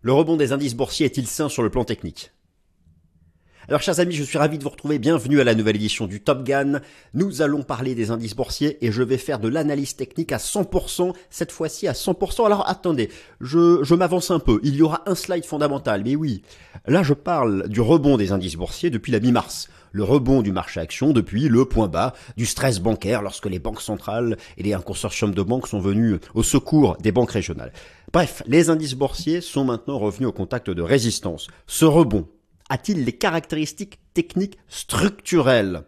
Le rebond des indices boursiers est-il sain sur le plan technique? Alors chers amis, je suis ravi de vous retrouver. Bienvenue à la nouvelle édition du Top Gun. Nous allons parler des indices boursiers et je vais faire de l'analyse technique à 100%, cette fois-ci à 100%. Alors attendez, je, m'avance un peu. Il y aura un slide fondamental, mais oui. Là, je parle du rebond des indices boursiers depuis la mi-mars. Le rebond du marché action depuis le point bas du stress bancaire lorsque les banques centrales et les, un consortium de banques sont venus au secours des banques régionales. Bref, les indices boursiers sont maintenant revenus au contact de résistance. Ce rebond a-t-il les caractéristiques techniques structurelles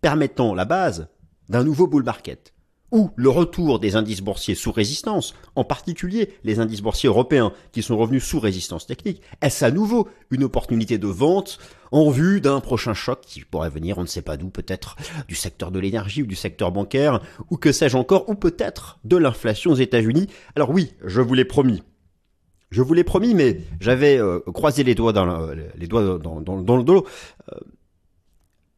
permettant la base d'un nouveau bull market? Ou le retour des indices boursiers sous résistance, en particulier les indices boursiers européens qui sont revenus sous résistance technique, est-ce à nouveau une opportunité de vente en vue d'un prochain choc qui pourrait venir, on ne sait pas d'où, peut-être du secteur de l'énergie ou du secteur bancaire, ou que sais-je encore, ou peut-être de l'inflation aux États-Unis? Alors oui, je vous l'ai promis, je vous l'ai promis, mais j'avais euh, croisé les doigts dans, les doigts dans, le dos. Euh,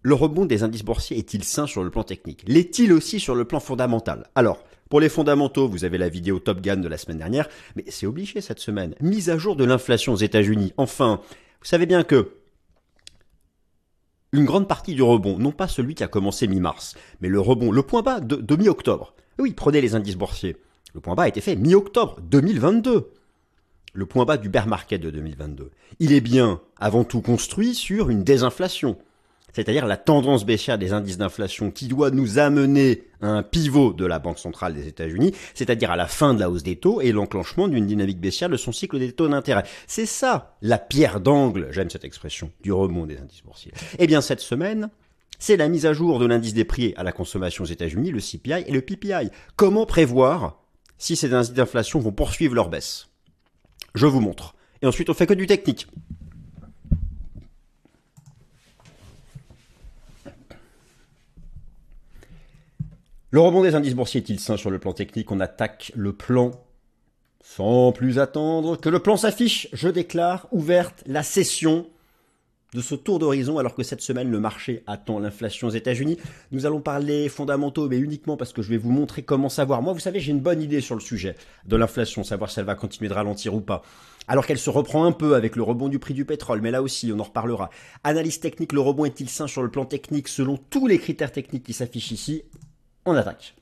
le rebond des indices boursiers est-il sain sur le plan technique? L'est-il aussi sur le plan fondamental? Alors, pour les fondamentaux, vous avez la vidéo Top Gun de la semaine dernière, mais c'est obligé cette semaine. Mise à jour de l'inflation aux États-Unis. Enfin, vous savez bien que une grande partie du rebond, non pas celui qui a commencé mi-mars, mais le rebond, le point bas de, mi-octobre. Oui, prenez les indices boursiers. Le point bas a été fait mi-octobre 2022 le point bas du bear market de 2022. Il est bien avant tout construit sur une désinflation, c'est-à-dire la tendance baissière des indices d'inflation qui doit nous amener à un pivot de la Banque centrale des États-Unis, c'est-à-dire à la fin de la hausse des taux et l'enclenchement d'une dynamique baissière de son cycle des taux d'intérêt. C'est ça la pierre d'angle, j'aime cette expression, du rebond des indices boursiers. Eh bien cette semaine, c'est la mise à jour de l'indice des prix à la consommation aux États-Unis, le CPI et le PPI. Comment prévoir si ces indices d'inflation vont poursuivre leur baisse? Je vous montre. Et ensuite, on fait que du technique. Le rebond des indices boursiers est-il sain sur le plan technique? On attaque le plan sans plus attendre que le plan s'affiche. Je déclare ouverte la session de ce tour d'horizon alors que cette semaine le marché attend l'inflation aux États-Unis. Nous allons parler fondamentaux mais uniquement parce que je vais vous montrer comment savoir. Moi vous savez j'ai une bonne idée sur le sujet de l'inflation, savoir si elle va continuer de ralentir ou pas. Alors qu'elle se reprend un peu avec le rebond du prix du pétrole, mais là aussi on en reparlera. Analyse technique, le rebond est-il sain sur le plan technique? Selon tous les critères techniques qui s'affichent ici On attaque.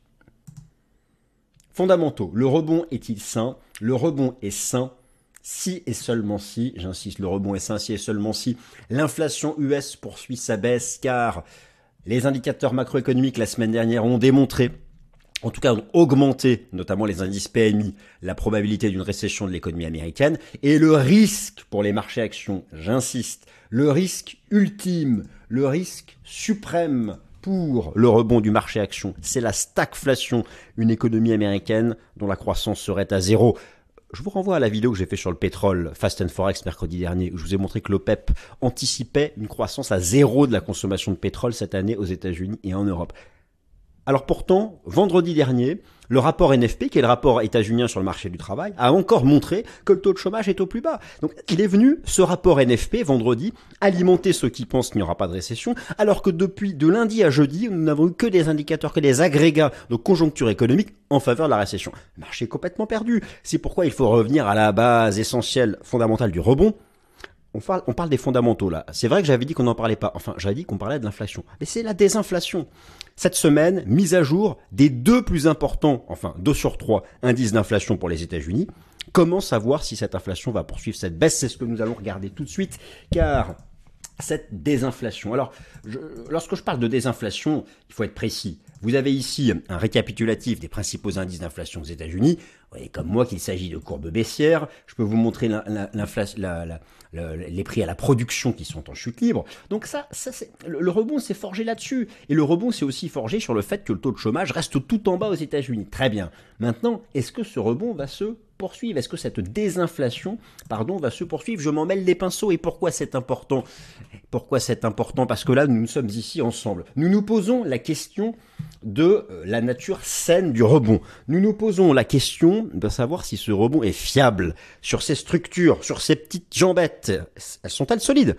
Fondamentaux, le rebond est-il sain? Le rebond est sain si et seulement si, j'insiste, le rebond est sain si et seulement si, l'inflation US poursuit sa baisse car les indicateurs macroéconomiques la semaine dernière ont démontré en tout cas ont augmenté, notamment les indices PMI, la probabilité d'une récession de l'économie américaine, et le risque pour les marchés actions, j'insiste, le risque ultime, le risque suprême pour le rebond du marché action, c'est la stagflation, une économie américaine dont la croissance serait à zéro. Je vous renvoie à la vidéo que j'ai fait sur le pétrole Fast and Forex mercredi dernier, où je vous ai montré que l'OPEP anticipait une croissance à zéro de la consommation de pétrole cette année aux États-Unis et en Europe. Alors pourtant, vendredi dernier, le rapport NFP, qui est le rapport états-unien sur le marché du travail, a encore montré que le taux de chômage est au plus bas. Donc il est venu, ce rapport NFP, vendredi, alimenter ceux qui pensent qu'il n'y aura pas de récession, alors que depuis de lundi à jeudi, nous n'avons eu que des indicateurs, que des agrégats de conjoncture économique en faveur de la récession. Le marché est complètement perdu. C'est pourquoi il faut revenir à la base essentielle, fondamentale du rebond, on parle, des fondamentaux là. C'est vrai que j'avais dit qu'on n'en parlait pas. Enfin, j'avais dit qu'on parlait de l'inflation. Mais c'est la désinflation cette semaine, mise à jour des deux plus importants, enfin deux sur trois indices d'inflation pour les États-Unis. Comment savoir si cette inflation va poursuivre cette baisse? C'est ce que nous allons regarder tout de suite, car cette désinflation. Alors, lorsque je parle de désinflation, il faut être précis. Vous avez ici un récapitulatif des principaux indices d'inflation aux États-Unis. Voyez comme moi qu'il s'agit de courbes baissières. Je peux vous montrer les prix à la production qui sont en chute libre. Donc ça, le, le rebond s'est forgé là-dessus. Et le rebond s'est aussi forgé sur le fait que le taux de chômage reste tout en bas aux États-Unis. Très bien. Maintenant, est-ce que ce rebond va se poursuivre? Est-ce que cette désinflation, pardon, va se poursuivre? Je m'en mêle les pinceaux. Et pourquoi c'est important? Pourquoi c'est important? Parce que là, nous sommes ici ensemble. Nous nous posons la question de euh, la nature saine du rebond. Nous nous posons la question de savoir si ce rebond est fiable sur ses structures, sur ses petites jambettes. Elles sont-elles solides?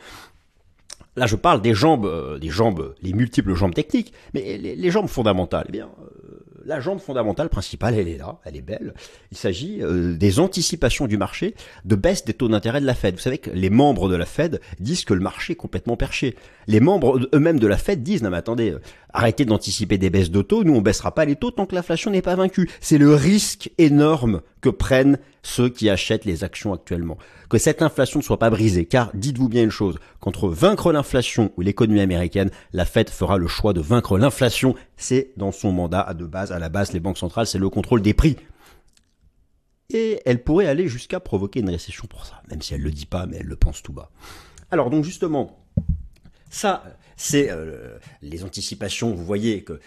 Là, je parle des jambes, euh, des jambes, les multiples jambes techniques, mais les, jambes fondamentales. Eh bien, euh, la jambe fondamentale principale, elle est là, elle est belle. Il s'agit euh, des anticipations du marché de baisse des taux d'intérêt de la Fed. Vous savez que les membres de la Fed disent que le marché est complètement perché. Les membres eux-mêmes de la Fed disent non mais attendez, euh, arrêtez d'anticiper des baisses de taux, nous on baissera pas les taux tant que l'inflation n'est pas vaincue. C'est le risque énorme que prennent ceux qui achètent les actions actuellement. Que cette inflation ne soit pas brisée, car dites-vous bien une chose, qu'entre vaincre l'inflation ou l'économie américaine, la Fed fera le choix de vaincre l'inflation. C'est dans son mandat de base, à la base, les banques centrales, c'est le contrôle des prix. Et elle pourrait aller jusqu'à provoquer une récession pour ça, même si elle le dit pas, mais elle le pense tout bas. Alors donc justement, ça, c'est euh, les anticipations, vous voyez, que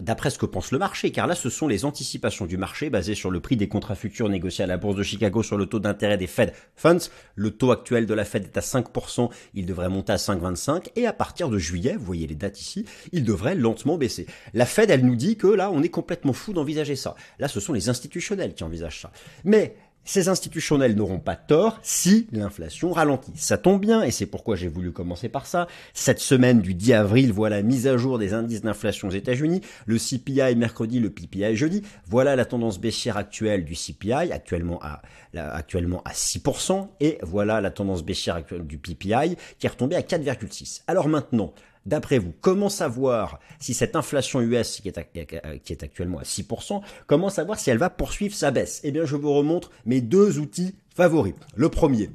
d'après ce que pense le marché, car là ce sont les anticipations du marché basées sur le prix des contrats futurs négociés à la bourse de Chicago sur le taux d'intérêt des Fed Funds. Le taux actuel de la Fed est à 5%, il devrait monter à 5,25 et à partir de juillet, vous voyez les dates ici, il devrait lentement baisser. La Fed, elle nous dit que là, on est complètement fou d'envisager ça. Là, ce sont les institutionnels qui envisagent ça. Mais ces institutionnels n'auront pas tort si l'inflation ralentit. Ça tombe bien et c'est pourquoi j'ai voulu commencer par ça. Cette semaine du 10 avril, voilà mise à jour des indices d'inflation aux États-Unis. Le CPI mercredi, le PPI jeudi. Voilà la tendance baissière actuelle du CPI, actuellement à, actuellement à 6%. Et voilà la tendance baissière actuelle du PPI qui est retombée à 4,6. Alors maintenant, D'après vous, comment savoir si cette inflation US qui est, actuellement à 6%, comment savoir si elle va poursuivre sa baisse? Eh bien, je vous remontre mes deux outils favoris. Le premier,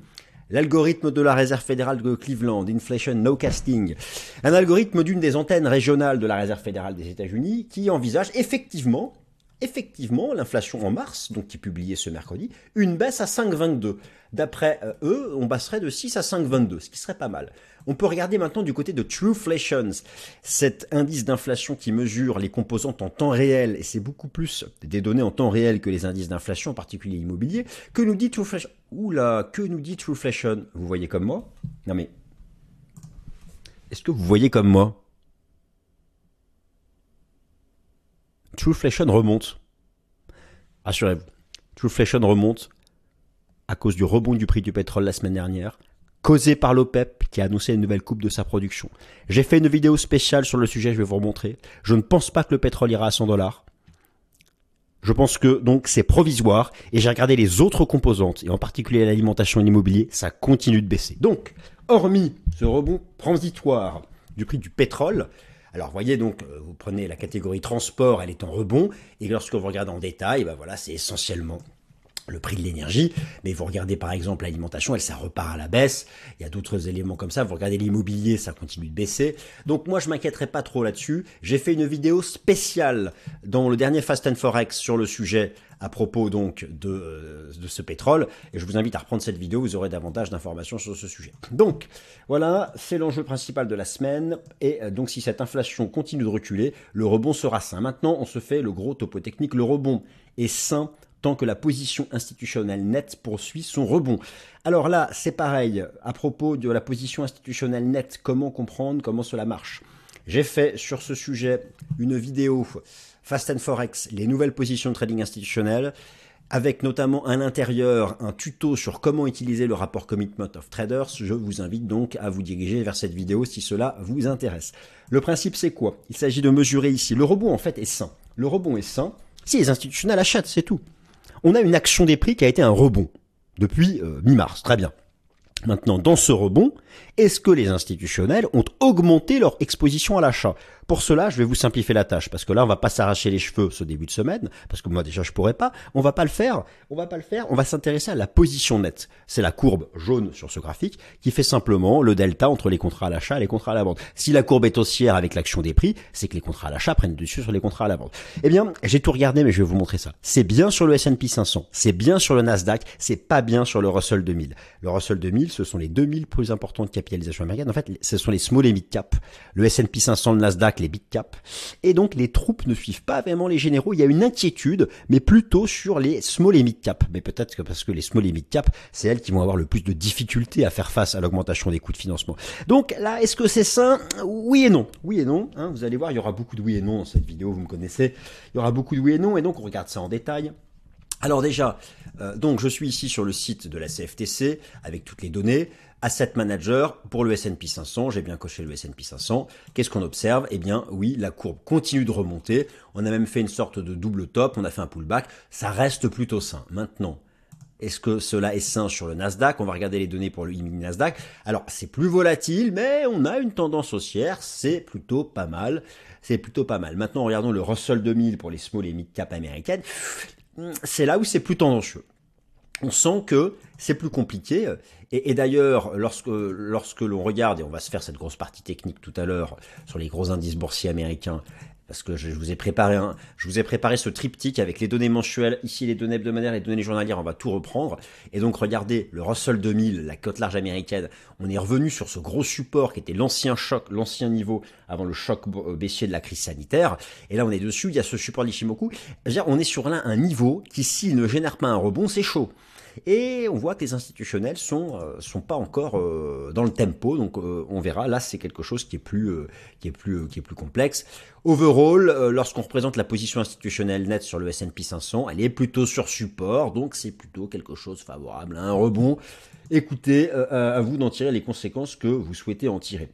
l'algorithme de la Réserve fédérale de Cleveland, Inflation No Casting, un algorithme d'une des antennes régionales de la Réserve fédérale des États-Unis qui envisage effectivement effectivement l'inflation en mars, donc qui est publiée ce mercredi, une baisse à 5,22. D'après euh, eux, on passerait de 6 à 5,22, ce qui serait pas mal. On peut regarder maintenant du côté de Trueflations, cet indice d'inflation qui mesure les composantes en temps réel, et c'est beaucoup plus des données en temps réel que les indices d'inflation, en particulier immobilier. Que nous dit Trueflation? Oula, que nous dit Trueflation? Vous voyez comme moi? Non mais, est-ce que vous voyez comme moi? Trueflation remonte. Assurez-vous. Trueflation remonte à cause du rebond du prix du pétrole la semaine dernière, causé par l'OPEP qui a annoncé une nouvelle coupe de sa production. J'ai fait une vidéo spéciale sur le sujet, je vais vous remontrer. Je ne pense pas que le pétrole ira à 100 dollars. Je pense que donc c'est provisoire et j'ai regardé les autres composantes et en particulier l'alimentation et l'immobilier, ça continue de baisser. Donc, hormis ce rebond transitoire du prix du pétrole, alors, voyez donc, euh, vous prenez la catégorie transport, elle est en rebond, et lorsque vous regardez en détail, ben voilà, c'est essentiellement le prix de l'énergie, mais vous regardez par exemple l'alimentation, elle ça repart à la baisse. Il y a d'autres éléments comme ça. Vous regardez l'immobilier, ça continue de baisser. Donc moi je m'inquiéterai pas trop là-dessus. J'ai fait une vidéo spéciale dans le dernier Fast and Forex sur le sujet à propos donc de, euh, ce pétrole. Et je vous invite à reprendre cette vidéo, vous aurez davantage d'informations sur ce sujet. Donc voilà, c'est l'enjeu principal de la semaine. Et euh, donc si cette inflation continue de reculer, le rebond sera sain. Maintenant, on se fait le gros topo technique. Le rebond est sain tant que la position institutionnelle nette poursuit son rebond. Alors là, c'est pareil, à propos de la position institutionnelle nette, comment comprendre comment cela marche? J'ai fait sur ce sujet une vidéo Fast and Forex, les nouvelles positions de trading institutionnel, avec notamment à l'intérieur un tuto sur comment utiliser le rapport Commitment of Traders. Je vous invite donc à vous diriger vers cette vidéo si cela vous intéresse. Le principe c'est quoi? Il s'agit de mesurer ici. Le rebond en fait est sain. Le rebond est sain si les institutionnels achètent, c'est tout on a une action des prix qui a été un rebond depuis euh, mi-mars. Très bien. Maintenant, dans ce rebond, est-ce que les institutionnels ont augmenté leur exposition à l'achat? Pour cela, je vais vous simplifier la tâche parce que là, on va pas s'arracher les cheveux ce début de semaine parce que moi déjà je pourrais pas. On va pas le faire. On va pas le faire. On va s'intéresser à la position nette. C'est la courbe jaune sur ce graphique qui fait simplement le delta entre les contrats à l'achat et les contrats à la vente. Si la courbe est haussière avec l'action des prix, c'est que les contrats à l'achat prennent dessus sur les contrats à la vente. Eh bien, j'ai tout regardé, mais je vais vous montrer ça. C'est bien sur le S&P 500, c'est bien sur le Nasdaq, c'est pas bien sur le Russell 2000. Le Russell 2000, ce sont les 2000 plus importantes capitalisations américaines. En fait, ce sont les small et mid cap. Le S&P 500, le Nasdaq les big cap. Et donc les troupes ne suivent pas vraiment les généraux. Il y a une inquiétude, mais plutôt sur les small et mid cap. Mais peut-être que parce que les small et mid cap, c'est elles qui vont avoir le plus de difficultés à faire face à l'augmentation des coûts de financement. Donc là, est-ce que c'est sain? Oui et non. Oui et non. Hein. vous allez voir, il y aura beaucoup de oui et non dans cette vidéo. Vous me connaissez. Il y aura beaucoup de oui et non. Et donc on regarde ça en détail. Alors déjà, Euh, donc je suis ici sur le site de la CFTC avec toutes les données. Asset Manager pour le S&P 500, j'ai bien coché le S&P 500. Qu'est-ce qu'on observe? Eh bien oui, la courbe continue de remonter. On a même fait une sorte de double top, on a fait un pullback. Ça reste plutôt sain. Maintenant, est-ce que cela est sain sur le Nasdaq? On va regarder les données pour le Nasdaq. Alors, c'est plus volatile, mais on a une tendance haussière, c'est plutôt pas mal. C'est plutôt pas mal. Maintenant, regardons le Russell 2000 pour les small et mid cap américaines. C'est là où c'est plus tendancieux. On sent que c'est plus compliqué. Et, d'ailleurs, lorsque, lorsque l'on regarde, et on va se faire cette grosse partie technique tout à l'heure sur les gros indices boursiers américains, parce que je vous ai préparé je vous ai préparé ce triptyque avec les données mensuelles, ici les données hebdomadaires, les données journalières, on va tout reprendre. Et donc regardez, le Russell 2000, la cote large américaine, on est revenu sur ce gros support qui était l'ancien choc, l'ancien niveau avant le choc euh, baissier de la crise sanitaire. Et là on est dessus, il y a ce support d'Ishimoku. On est sur là un niveau qui s'il ne génère pas un rebond, c'est chaud. Et on voit que les institutionnels sont euh, sont pas encore euh, dans le tempo, donc euh, on verra. Là, c'est quelque chose qui est plus qui est plus qui est plus complexe. Overall, lorsqu'on représente la position institutionnelle nette sur le S&P 500, elle est plutôt sur support, donc c'est plutôt quelque chose favorable à un rebond. Écoutez, à vous d'en tirer les conséquences que vous souhaitez en tirer.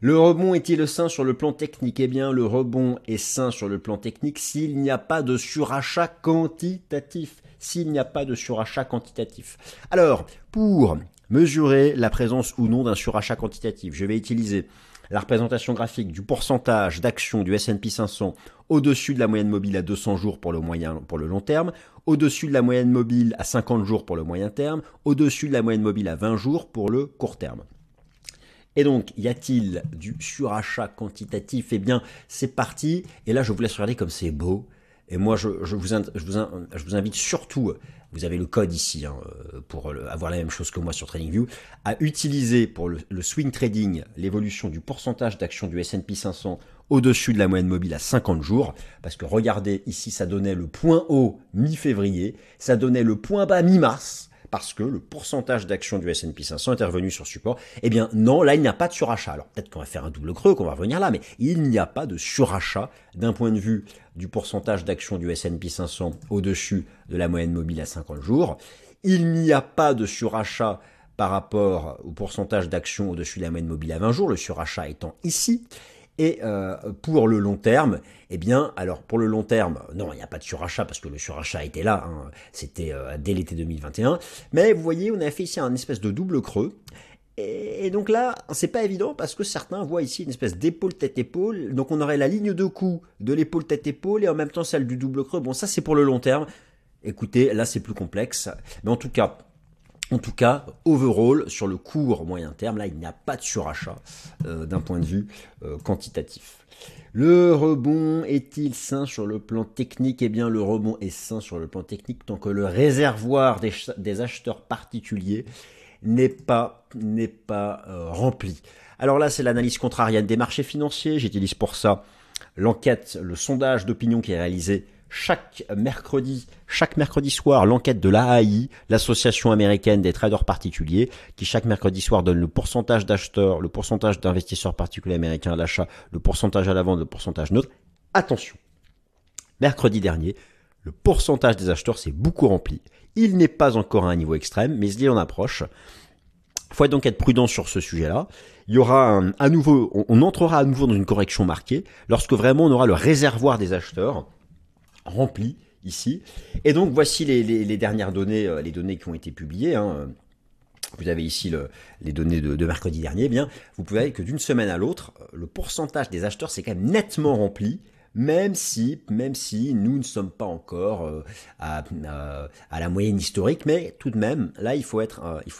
Le rebond est-il sain sur le plan technique? Eh bien, le rebond est sain sur le plan technique s'il n'y a pas de surachat quantitatif s'il n'y a pas de surachat quantitatif. Alors, pour mesurer la présence ou non d'un surachat quantitatif, je vais utiliser la représentation graphique du pourcentage d'actions du S&P 500 au-dessus de la moyenne mobile à 200 jours pour le moyen pour le long terme, au-dessus de la moyenne mobile à 50 jours pour le moyen terme, au-dessus de la moyenne mobile à 20 jours pour le court terme. Et donc, y a-t-il du surachat quantitatif? Eh bien, c'est parti. Et là, je vous laisse regarder comme c'est beau. Et moi, je, vous, invite surtout, vous avez le code ici hein, pour avoir la même chose que moi sur TradingView, à utiliser pour le, swing trading l'évolution du pourcentage d'actions du S&P 500 au-dessus de la moyenne mobile à 50 jours, parce que regardez ici, ça donnait le point haut mi-février, ça donnait le point bas mi-mars, parce que le pourcentage d'actions du S&P 500 est revenu sur support. Eh bien non, là il n'y a pas de surachat. Alors peut-être qu'on va faire un double creux, qu'on va revenir là, mais il n'y a pas de surachat d'un point de vue du pourcentage d'actions du S&P 500 au-dessus de la moyenne mobile à 50 jours. Il n'y a pas de surachat par rapport au pourcentage d'actions au-dessus de la moyenne mobile à 20 jours, le surachat étant ici. Et euh, pour le long terme, eh bien, alors pour le long terme, non, il n'y a pas de surachat parce que le surachat était là, hein, c'était euh, dès l'été 2021. Mais vous voyez, on a fait ici un espèce de double creux. Et, donc là, c'est pas évident parce que certains voient ici une espèce d'épaule tête-épaule. Donc on aurait la ligne de coup de l'épaule tête-épaule et en même temps celle du double creux. Bon, ça c'est pour le long terme. Écoutez, là c'est plus complexe. Mais en tout cas, en tout cas, overall, sur le court moyen terme, là, il n'y a pas de surachat euh, d'un point de vue euh, quantitatif. Le rebond est-il sain sur le plan technique? Eh bien, le rebond est sain sur le plan technique tant que le réservoir des, acheteurs particuliers n'est pas, n'est pas euh, rempli. Alors là, c'est l'analyse contrarienne des marchés financiers. J'utilise pour ça l'enquête, le sondage d'opinion qui est réalisé chaque mercredi, chaque mercredi soir, l'enquête de l'AAI, l'association américaine des traders particuliers, qui chaque mercredi soir donne le pourcentage d'acheteurs, le pourcentage d'investisseurs particuliers américains à l'achat, le pourcentage à la vente, le pourcentage neutre. Attention. Mercredi dernier, le pourcentage des acheteurs s'est beaucoup rempli. Il n'est pas encore à un niveau extrême, mais il en approche. Faut donc être prudent sur ce sujet-là. Il y aura à nouveau, on entrera à nouveau dans une correction marquée lorsque vraiment on aura le réservoir des acheteurs rempli ici. Et donc voici les, dernières données, euh, les données qui ont été publiées. Hein. Vous avez ici les données de, mercredi dernier. Eh bien, vous pouvez voir que d'une semaine à l'autre, le pourcentage des acheteurs s'est quand même nettement rempli même si, même si nous ne sommes pas encore euh, à, la moyenne historique, mais tout de même, là, il faut être, euh, il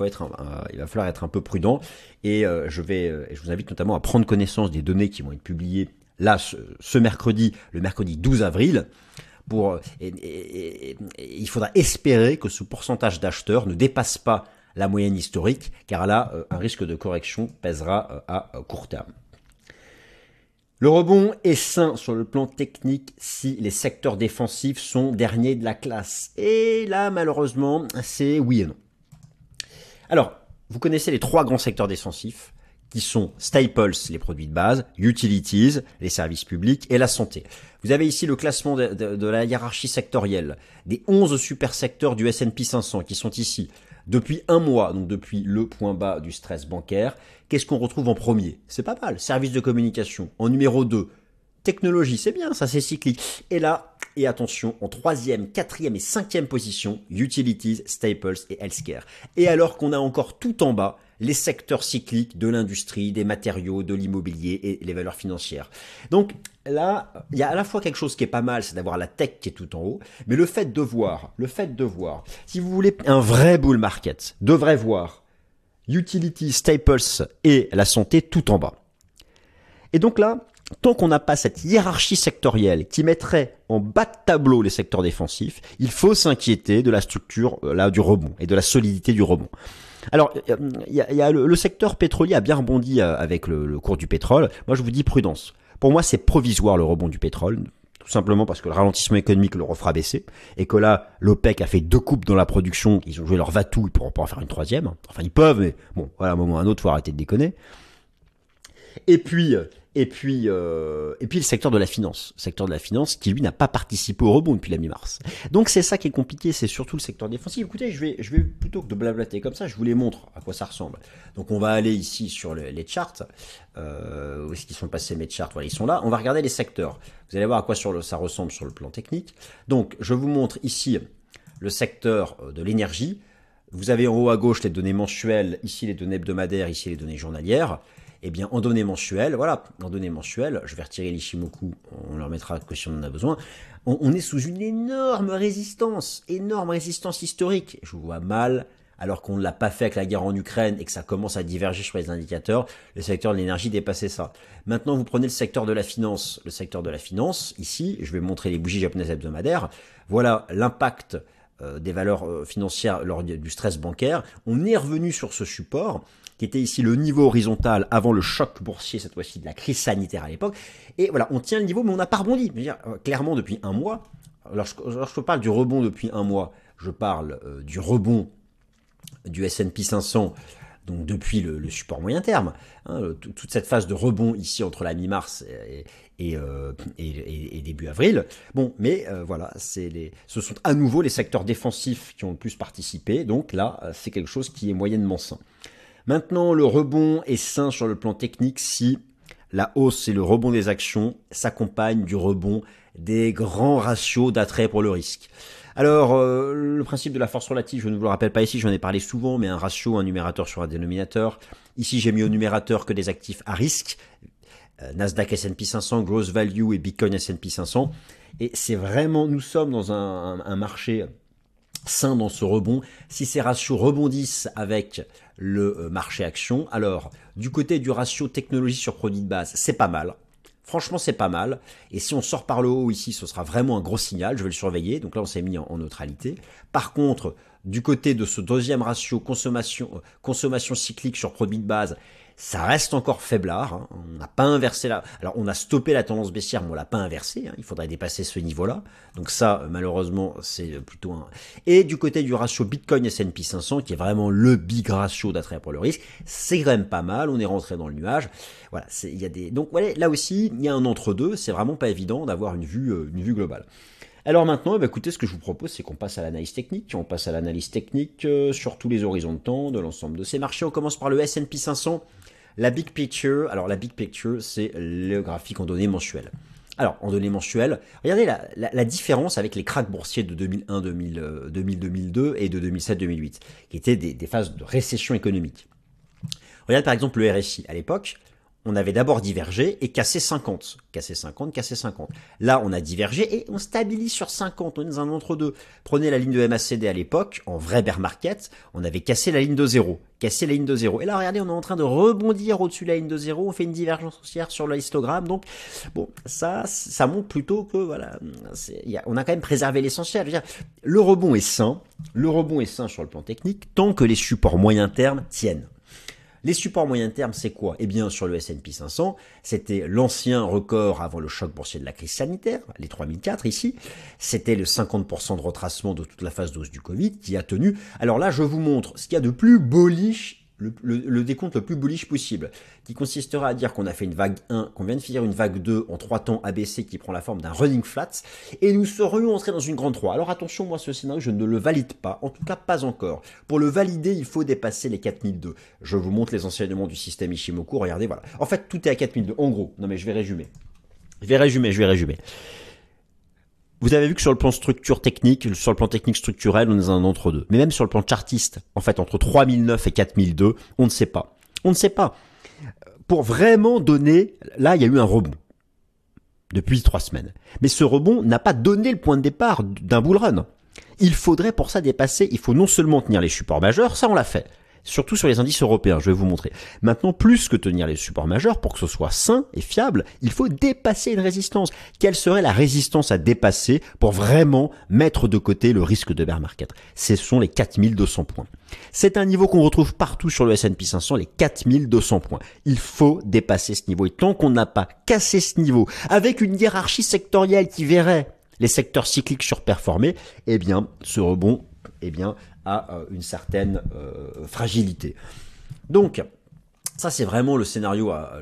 il va falloir être un peu prudent. Et je vais, je vous invite notamment à prendre connaissance des données qui vont être publiées là ce mercredi, le mercredi 12 avril pour, il faudra espérer que ce pourcentage d'acheteurs ne dépasse pas la moyenne historique, car là, euh, un risque de correction pèsera euh, à court terme. Le rebond est sain sur le plan technique si les secteurs défensifs sont derniers de la classe. Et là, malheureusement, c'est oui et non. Alors, vous connaissez les trois grands secteurs défensifs qui sont staples, les produits de base, utilities, les services publics et la santé. Vous avez ici le classement de, la hiérarchie sectorielle des 11 super secteurs du S&P 500 qui sont ici. Depuis un mois, donc depuis le point bas du stress bancaire, qu'est-ce qu'on retrouve en premier? C'est pas mal, services de communication. En numéro 2, technologie, c'est bien, ça c'est cyclique. Et là, et attention, en troisième, quatrième et cinquième position, utilities, staples et healthcare. Et alors qu'on a encore tout en bas, les secteurs cycliques de l'industrie, des matériaux, de l'immobilier et les valeurs financières. Donc là, il y a à la fois quelque chose qui est pas mal, c'est d'avoir la tech qui est tout en haut, mais le fait de voir, le fait de voir, si vous voulez un vrai bull market, devrait voir utility, staples et la santé tout en bas. Et donc là, tant qu'on n'a pas cette hiérarchie sectorielle qui mettrait en bas de tableau les secteurs défensifs, il faut s'inquiéter de la structure euh, là du rebond et de la solidité du rebond. Alors, il y a, le, secteur pétrolier a bien rebondi euh, avec le, cours du pétrole. Moi, je vous dis prudence. Pour moi, c'est provisoire le rebond du pétrole, tout simplement parce que le ralentissement économique le refera baisser, et que là, l'OPEC a fait deux coupes dans la production, ils ont joué leur vatou, ils pourront pas en faire une troisième. Enfin, ils peuvent, mais bon, voilà, un moment ou un autre, faut arrêter de déconner. Et puis, euh, et puis, euh, et puis le secteur de la finance, le secteur de la finance qui lui n'a pas participé au rebond depuis la mi-mars. Donc c'est ça qui est compliqué, c'est surtout le secteur défensif. Écoutez, je vais, je vais plutôt que de blablater comme ça, je vous les montre à quoi ça ressemble. Donc on va aller ici sur les charts, euh, où est-ce qu'ils sont passés mes charts? Voilà, ils sont là. On va regarder les secteurs. Vous allez voir à quoi ça ressemble sur le plan technique. Donc je vous montre ici le secteur euh, de l'énergie. Vous avez en haut à gauche les données mensuelles, ici les données hebdomadaires, ici les données journalières eh bien, en données mensuelles, voilà, en données mensuelles, je vais retirer l'Ishimoku, on leur mettra que si on en a besoin, on, est sous une énorme résistance, énorme résistance historique. Je vois mal, alors qu'on ne l'a pas fait avec la guerre en Ukraine et que ça commence à diverger sur les indicateurs, le secteur de l'énergie dépassait ça. Maintenant, vous prenez le secteur de la finance. Le secteur de la finance, ici, je vais montrer les bougies japonaises hebdomadaires. Voilà l'impact euh, des valeurs euh, financières lors du stress bancaire. On est revenu sur ce support qui était ici le niveau horizontal avant le choc boursier, cette fois-ci de la crise sanitaire à l'époque. Et voilà, on tient le niveau, mais on n'a pas rebondi. Dire, euh, clairement, depuis un mois, lorsque, je parle du rebond depuis un mois, je parle euh, du rebond du S&P 500 donc depuis le, support moyen terme, hein, toute cette phase de rebond ici entre la mi-mars et, euh, début avril. Bon, mais voilà, ce sont à nouveau les secteurs défensifs qui ont le plus participé, donc là, c'est quelque chose qui est moyennement sain. Maintenant, le rebond est sain sur le plan technique si la hausse et le rebond des actions s'accompagnent du rebond des grands ratios d'attrait pour le risque. Alors, euh, le principe de la force relative, je ne vous le rappelle pas ici, j'en ai parlé souvent, mais un ratio, un numérateur sur un dénominateur. Ici, j'ai mis au numérateur que des actifs à risque. Euh, Nasdaq S&P 500, Gross Value et Bitcoin S&P 500. Et c'est vraiment, nous sommes dans un marché sain dans ce rebond. Si ces ratios rebondissent avec le euh, marché action, alors du côté du ratio technologie sur produit de base, c'est pas mal. Franchement, c'est pas mal. Et si on sort par le haut ici, ce sera vraiment un gros signal. Je vais le surveiller. Donc là, on s'est mis en, neutralité. Par contre, du côté de ce deuxième ratio consommation, euh, consommation cyclique sur produit de base, ça reste encore faiblard. Hein. On n'a pas inversé la. Alors on a stoppé la tendance baissière, mais on l'a pas inversé. Hein. Il faudrait dépasser ce niveau-là. Donc ça, malheureusement, c'est plutôt un. Et du côté du ratio Bitcoin S&P 500, qui est vraiment le big ratio d'attrait pour le risque, c'est quand même pas mal. On est rentré dans le nuage. Voilà, il y a des. Donc voilà, là aussi, il y a un entre-deux. C'est vraiment pas évident d'avoir une vue, euh, une vue globale. Alors maintenant, eh ben, écoutez, ce que je vous propose, c'est qu'on passe à l'analyse technique. On passe à l'analyse technique euh, sur tous les horizons de temps de l'ensemble de ces marchés. On commence par le S&P 500. La big picture, alors la big picture, c'est le graphique en données mensuelles. Alors, en données mensuelles, regardez la, différence avec les cracks boursiers de 2001, 2000, 2002 et de 2007-2008, qui étaient des, des, phases de récession économique. Regardez par exemple le RSI. À l'époque, on avait d'abord divergé et cassé 50. Cassé 50, cassé 50. Là, on a divergé et on stabilise sur 50. On est dans un entre-deux. Prenez la ligne de MACD à l'époque, en vrai bear market, on avait cassé la ligne de zéro. Cassé la ligne de zéro. Et là, regardez, on est en train de rebondir au-dessus de la ligne de zéro. On fait une divergence haussière sur le histogramme. Donc, bon, ça, ça montre plutôt que, voilà, on a quand même préservé l'essentiel. Le rebond est sain. Le rebond est sain sur le plan technique tant que les supports moyen terme tiennent. Les supports moyen terme, c'est quoi? Eh bien, sur le S&P 500, c'était l'ancien record avant le choc boursier de la crise sanitaire, les 3004 ici. C'était le 50% de retracement de toute la phase d'ose du Covid qui a tenu. Alors là, je vous montre ce qu'il y a de plus bullish le, décompte le plus bullish possible, qui consistera à dire qu'on a fait une vague 1, qu'on vient de finir une vague 2 en 3 temps ABC qui prend la forme d'un running flat, et nous serions entrés dans une grande 3. Alors attention, moi ce scénario, je ne le valide pas, en tout cas pas encore. Pour le valider, il faut dépasser les 4002. Je vous montre les enseignements du système Ishimoku, regardez, voilà. En fait, tout est à 4002, en gros. Non mais je vais résumer. Je vais résumer, je vais résumer. Vous avez vu que sur le plan structure technique, sur le plan technique structurel, on est un entre-deux. Mais même sur le plan chartiste, en fait, entre 3009 et 4002, on ne sait pas. On ne sait pas. Pour vraiment donner, là, il y a eu un rebond. Depuis trois semaines. Mais ce rebond n'a pas donné le point de départ d'un bull run. Il faudrait pour ça dépasser, il faut non seulement tenir les supports majeurs, ça on l'a fait surtout sur les indices européens, je vais vous montrer. Maintenant, plus que tenir les supports majeurs, pour que ce soit sain et fiable, il faut dépasser une résistance. Quelle serait la résistance à dépasser pour vraiment mettre de côté le risque de bear market? Ce sont les 4200 points. C'est un niveau qu'on retrouve partout sur le S&P 500, les 4200 points. Il faut dépasser ce niveau. Et tant qu'on n'a pas cassé ce niveau, avec une hiérarchie sectorielle qui verrait les secteurs cycliques surperformer, eh bien, ce rebond, eh bien, euh, une certaine euh, fragilité. Donc, ça, c'est vraiment le scénario, à,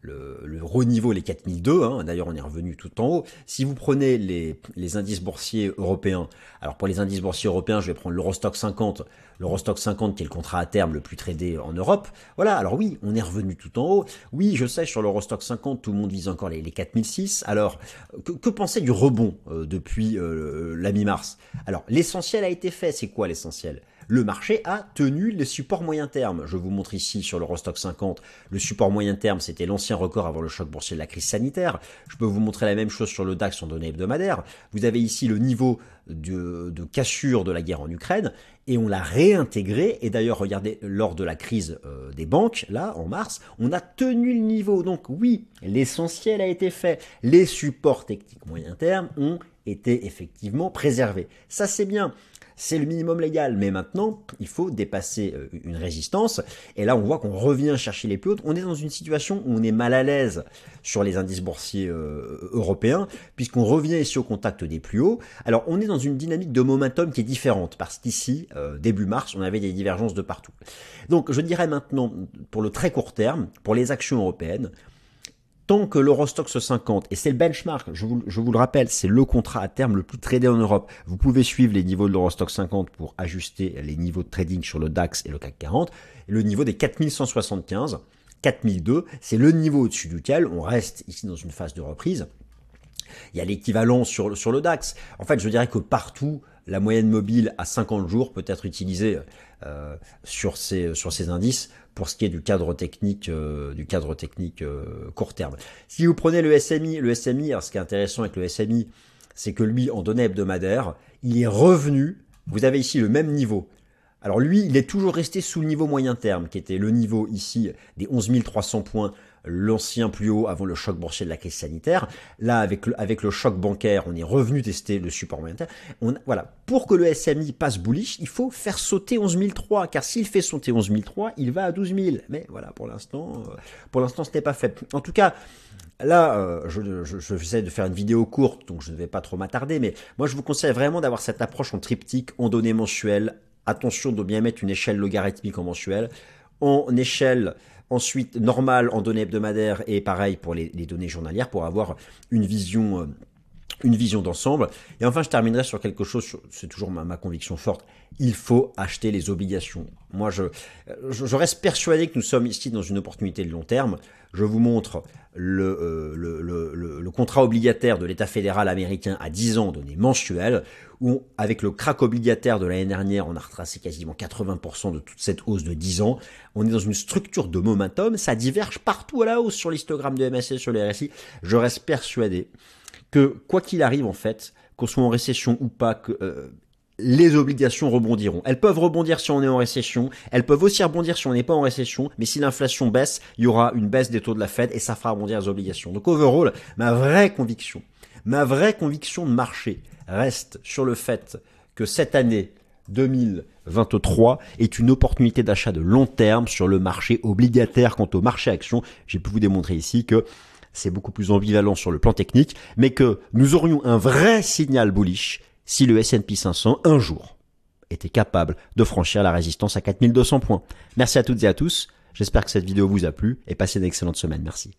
le, le, le haut niveau, les 4002. Hein. D'ailleurs, on est revenu tout en haut. Si vous prenez les, indices boursiers européens, alors pour les indices boursiers européens, je vais prendre l'Eurostock 50, l'Eurostock 50 qui est le contrat à terme le plus tradé en Europe. Voilà, alors oui, on est revenu tout en haut. Oui, je sais, sur l'Eurostock 50, tout le monde vise encore les, les 4006. Alors, que, que penser du rebond euh, depuis euh, la mi-mars? Alors, l'essentiel a été fait. C'est quoi l'essentiel? Le marché a tenu les supports moyen terme. Je vous montre ici sur l'Eurostock 50, le support moyen terme, c'était l'ancien record avant le choc boursier de la crise sanitaire. Je peux vous montrer la même chose sur le DAX en données hebdomadaires. Vous avez ici le niveau de, cassure de la guerre en Ukraine et on l'a réintégré. Et d'ailleurs, regardez, lors de la crise euh, des banques, là, en mars, on a tenu le niveau. Donc oui, l'essentiel a été fait. Les supports techniques moyen terme ont été effectivement préservés. Ça, c'est bien c'est le minimum légal. Mais maintenant, il faut dépasser euh, une résistance. Et là, on voit qu'on revient chercher les plus hautes. On est dans une situation où on est mal à l'aise sur les indices boursiers euh, européens, puisqu'on revient ici au contact des plus hauts. Alors, on est dans une dynamique de momentum qui est différente, parce qu'ici, euh, début mars, on avait des divergences de partout. Donc, je dirais maintenant, pour le très court terme, pour les actions européennes, tant que l'Eurostox 50, et c'est le benchmark, je vous, je vous le rappelle, c'est le contrat à terme le plus tradé en Europe. Vous pouvez suivre les niveaux de l'Eurostox 50 pour ajuster les niveaux de trading sur le DAX et le CAC 40. le niveau des 4175, 4002, c'est le niveau au-dessus duquel on reste ici dans une phase de reprise. Il y a l'équivalent sur, sur le DAX. En fait, je dirais que partout, la moyenne mobile à 50 jours peut être utilisée euh, sur, ces, sur ces indices pour ce qui est du cadre technique, euh, du cadre technique euh, court terme. Si vous prenez le SMI, le SMI, ce qui est intéressant avec le SMI, c'est que lui, en données hebdomadaires, il est revenu. Vous avez ici le même niveau. Alors lui, il est toujours resté sous le niveau moyen terme, qui était le niveau ici des 11 300 points l'ancien plus haut avant le choc boursier de la crise sanitaire. Là, avec le, avec le choc bancaire, on est revenu tester le support monétaire. On, voilà. Pour que le SMI passe bullish, il faut faire sauter 11 car s'il fait sauter 11 il va à 12 000. Mais voilà, pour l'instant, euh, pour l'instant, ce n'est pas fait. En tout cas, Là, euh, je, je, je, de faire une vidéo courte, donc je ne vais pas trop m'attarder, mais moi je vous conseille vraiment d'avoir cette approche en triptyque, en données mensuelles. Attention de bien mettre une échelle logarithmique en mensuel, en échelle Ensuite, normal en données hebdomadaires et pareil pour les, données journalières pour avoir une vision, euh, une vision d'ensemble. Et enfin, je terminerai sur quelque chose, c'est toujours ma, conviction forte. Il faut acheter les obligations. Moi, je, je, reste persuadé que nous sommes ici dans une opportunité de long terme. Je vous montre le, euh, le, contrat obligataire de l'État fédéral américain à 10 ans donné mensuel, où avec le crack obligataire de l'année dernière, on a retracé quasiment 80% de toute cette hausse de 10 ans. On est dans une structure de momentum, ça diverge partout à la hausse sur l'histogramme de MSC, sur les RSI. Je reste persuadé que quoi qu'il arrive en fait, qu'on soit en récession ou pas, que euh, les obligations rebondiront. Elles peuvent rebondir si on est en récession, elles peuvent aussi rebondir si on n'est pas en récession, mais si l'inflation baisse, il y aura une baisse des taux de la Fed et ça fera rebondir les obligations. Donc overall, ma vraie conviction, ma vraie conviction de marché reste sur le fait que cette année 2023 est une opportunité d'achat de long terme sur le marché obligataire quant au marché action. J'ai pu vous démontrer ici que c'est beaucoup plus ambivalent sur le plan technique, mais que nous aurions un vrai signal bullish si le S&P 500 un jour, été capable de franchir la résistance à 4200 points. Merci à toutes et à tous. J'espère que cette vidéo vous a plu et passez une excellente semaine. Merci.